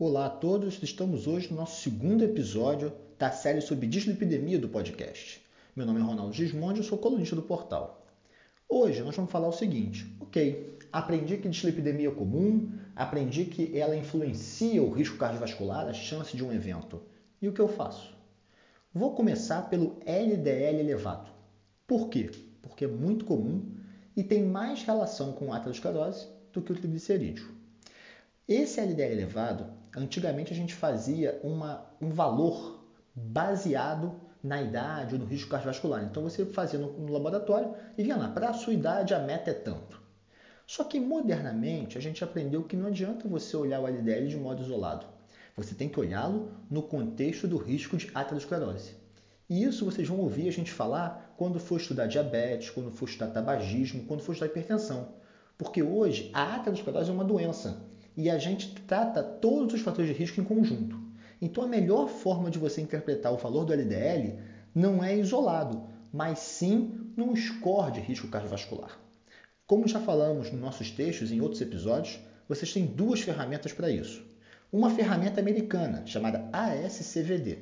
Olá a todos, estamos hoje no nosso segundo episódio da série sobre dislipidemia do podcast. Meu nome é Ronaldo Gismondi, eu sou colunista do portal. Hoje nós vamos falar o seguinte: ok, aprendi que dislipidemia é comum, aprendi que ela influencia o risco cardiovascular, a chance de um evento. E o que eu faço? Vou começar pelo LDL elevado. Por quê? Porque é muito comum e tem mais relação com aterosclerose do que o triglicerídeo. Esse LDL elevado, antigamente a gente fazia uma, um valor baseado na idade ou no risco cardiovascular. Então você fazia no, no laboratório e via lá, para a sua idade a meta é tanto. Só que modernamente a gente aprendeu que não adianta você olhar o LDL de modo isolado. Você tem que olhá-lo no contexto do risco de aterosclerose. E isso vocês vão ouvir a gente falar quando for estudar diabetes, quando for estudar tabagismo, quando for estudar hipertensão. Porque hoje a aterosclerose é uma doença e a gente trata todos os fatores de risco em conjunto. Então, a melhor forma de você interpretar o valor do LDL não é isolado, mas sim num score de risco cardiovascular. Como já falamos nos nossos textos em outros episódios, vocês têm duas ferramentas para isso. Uma ferramenta americana chamada ASCVD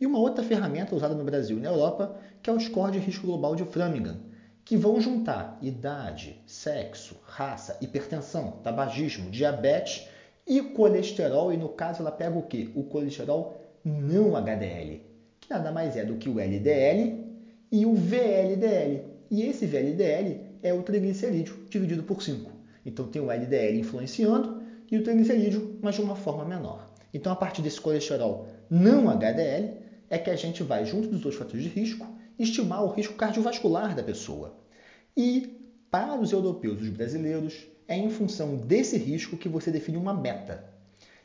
e uma outra ferramenta usada no Brasil e na Europa, que é o score de risco global de Framingham, que vão juntar idade, sexo, raça, hipertensão, tabagismo, diabetes e colesterol. E no caso ela pega o que? O colesterol não HDL, que nada mais é do que o LDL e o VLDL. E esse VLDL é o triglicerídeo dividido por 5. Então tem o LDL influenciando e o triglicerídeo, mas de uma forma menor. Então a partir desse colesterol não HDL é que a gente vai, junto dos dois fatores de risco, estimar o risco cardiovascular da pessoa. E para os europeus e os brasileiros, é em função desse risco que você define uma meta.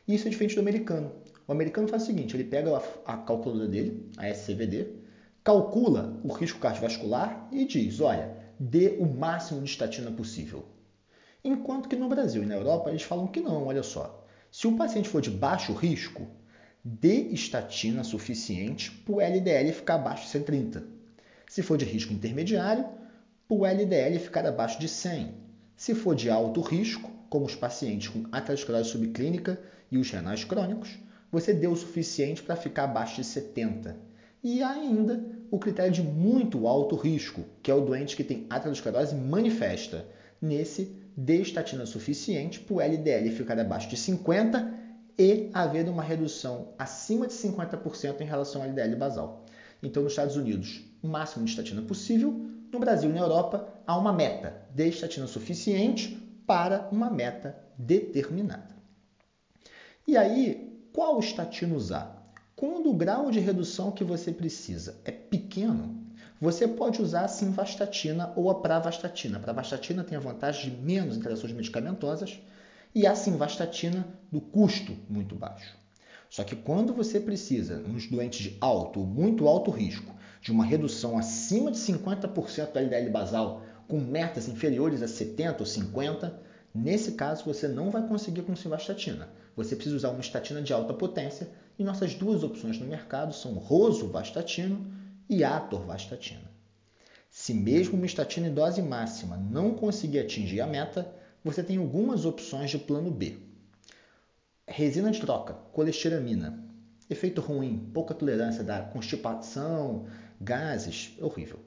Isso é diferente do americano. O americano faz o seguinte: ele pega a, a calculadora dele, a SCVD, calcula o risco cardiovascular e diz: olha, dê o máximo de estatina possível. Enquanto que no Brasil e na Europa eles falam que não, olha só. Se o paciente for de baixo risco, dê estatina suficiente para o LDL ficar abaixo de 130. Se for de risco intermediário, o LDL ficar abaixo de 100. Se for de alto risco, como os pacientes com aterosclerose subclínica e os renais crônicos, você deu o suficiente para ficar abaixo de 70. E ainda o critério de muito alto risco, que é o doente que tem aterosclerose manifesta. Nesse, dê estatina suficiente para o LDL ficar abaixo de 50 e haver uma redução acima de 50% em relação ao LDL basal. Então, nos Estados Unidos, o máximo de estatina possível. No Brasil e na Europa, há uma meta de estatina suficiente para uma meta determinada. E aí, qual estatina usar? Quando o grau de redução que você precisa é pequeno, você pode usar a simvastatina ou a pravastatina. A pravastatina tem a vantagem de menos interações medicamentosas e a simvastatina do custo muito baixo. Só que quando você precisa, nos doentes de alto ou muito alto risco, de uma redução acima de 50% do LDL basal com metas inferiores a 70 ou 50, nesse caso você não vai conseguir com simvastatina. Você precisa usar uma estatina de alta potência e nossas duas opções no mercado são rosuvastatina e atorvastatina. Se mesmo uma estatina em dose máxima não conseguir atingir a meta, você tem algumas opções de plano B. Resina de troca, colesteramina. Efeito ruim, pouca tolerância da constipação, gases, horrível.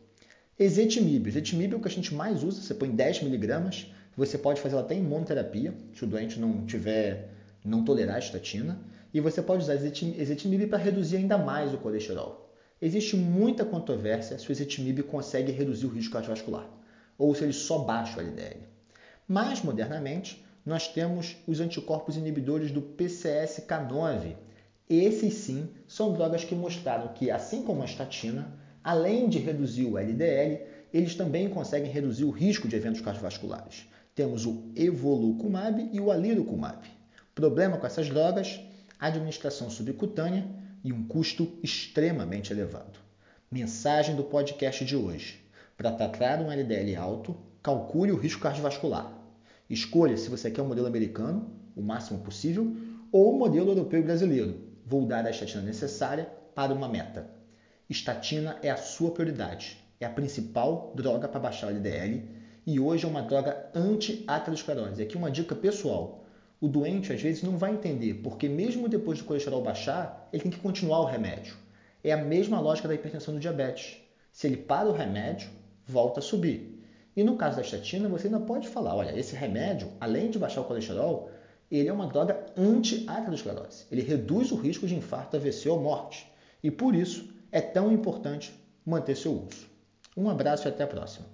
Ezetimibe. Ezetimibe é o que a gente mais usa, você põe 10 miligramas, você pode fazer até em monoterapia, se o doente não tiver, não tolerar a estatina, e você pode usar ezetimibe para reduzir ainda mais o colesterol. Existe muita controvérsia se o ezetimibe consegue reduzir o risco cardiovascular, ou se ele só baixa o LDL. Mais modernamente, nós temos os anticorpos inibidores do PCSK9. Esses sim são drogas que mostraram que, assim como a estatina, além de reduzir o LDL, eles também conseguem reduzir o risco de eventos cardiovasculares. Temos o evolucumab e o alirucumab. Problema com essas drogas? Administração subcutânea e um custo extremamente elevado. Mensagem do podcast de hoje. Para tratar um LDL alto, calcule o risco cardiovascular. Escolha se você quer o modelo americano, o máximo possível, ou o modelo europeu e brasileiro. Vou dar a estatina necessária para uma meta. Estatina é a sua prioridade. É a principal droga para baixar o LDL e hoje é uma droga anti-aterosclerose. Aqui uma dica pessoal. O doente às vezes não vai entender, porque mesmo depois do colesterol baixar, ele tem que continuar o remédio. É a mesma lógica da hipertensão do diabetes. Se ele para o remédio, volta a subir. E no caso da estatina, você ainda pode falar, olha, esse remédio, além de baixar o colesterol, ele é uma droga anti-aterosclerose. Ele reduz o risco de infarto, AVC ou morte. E por isso é tão importante manter seu uso. Um abraço e até a próxima.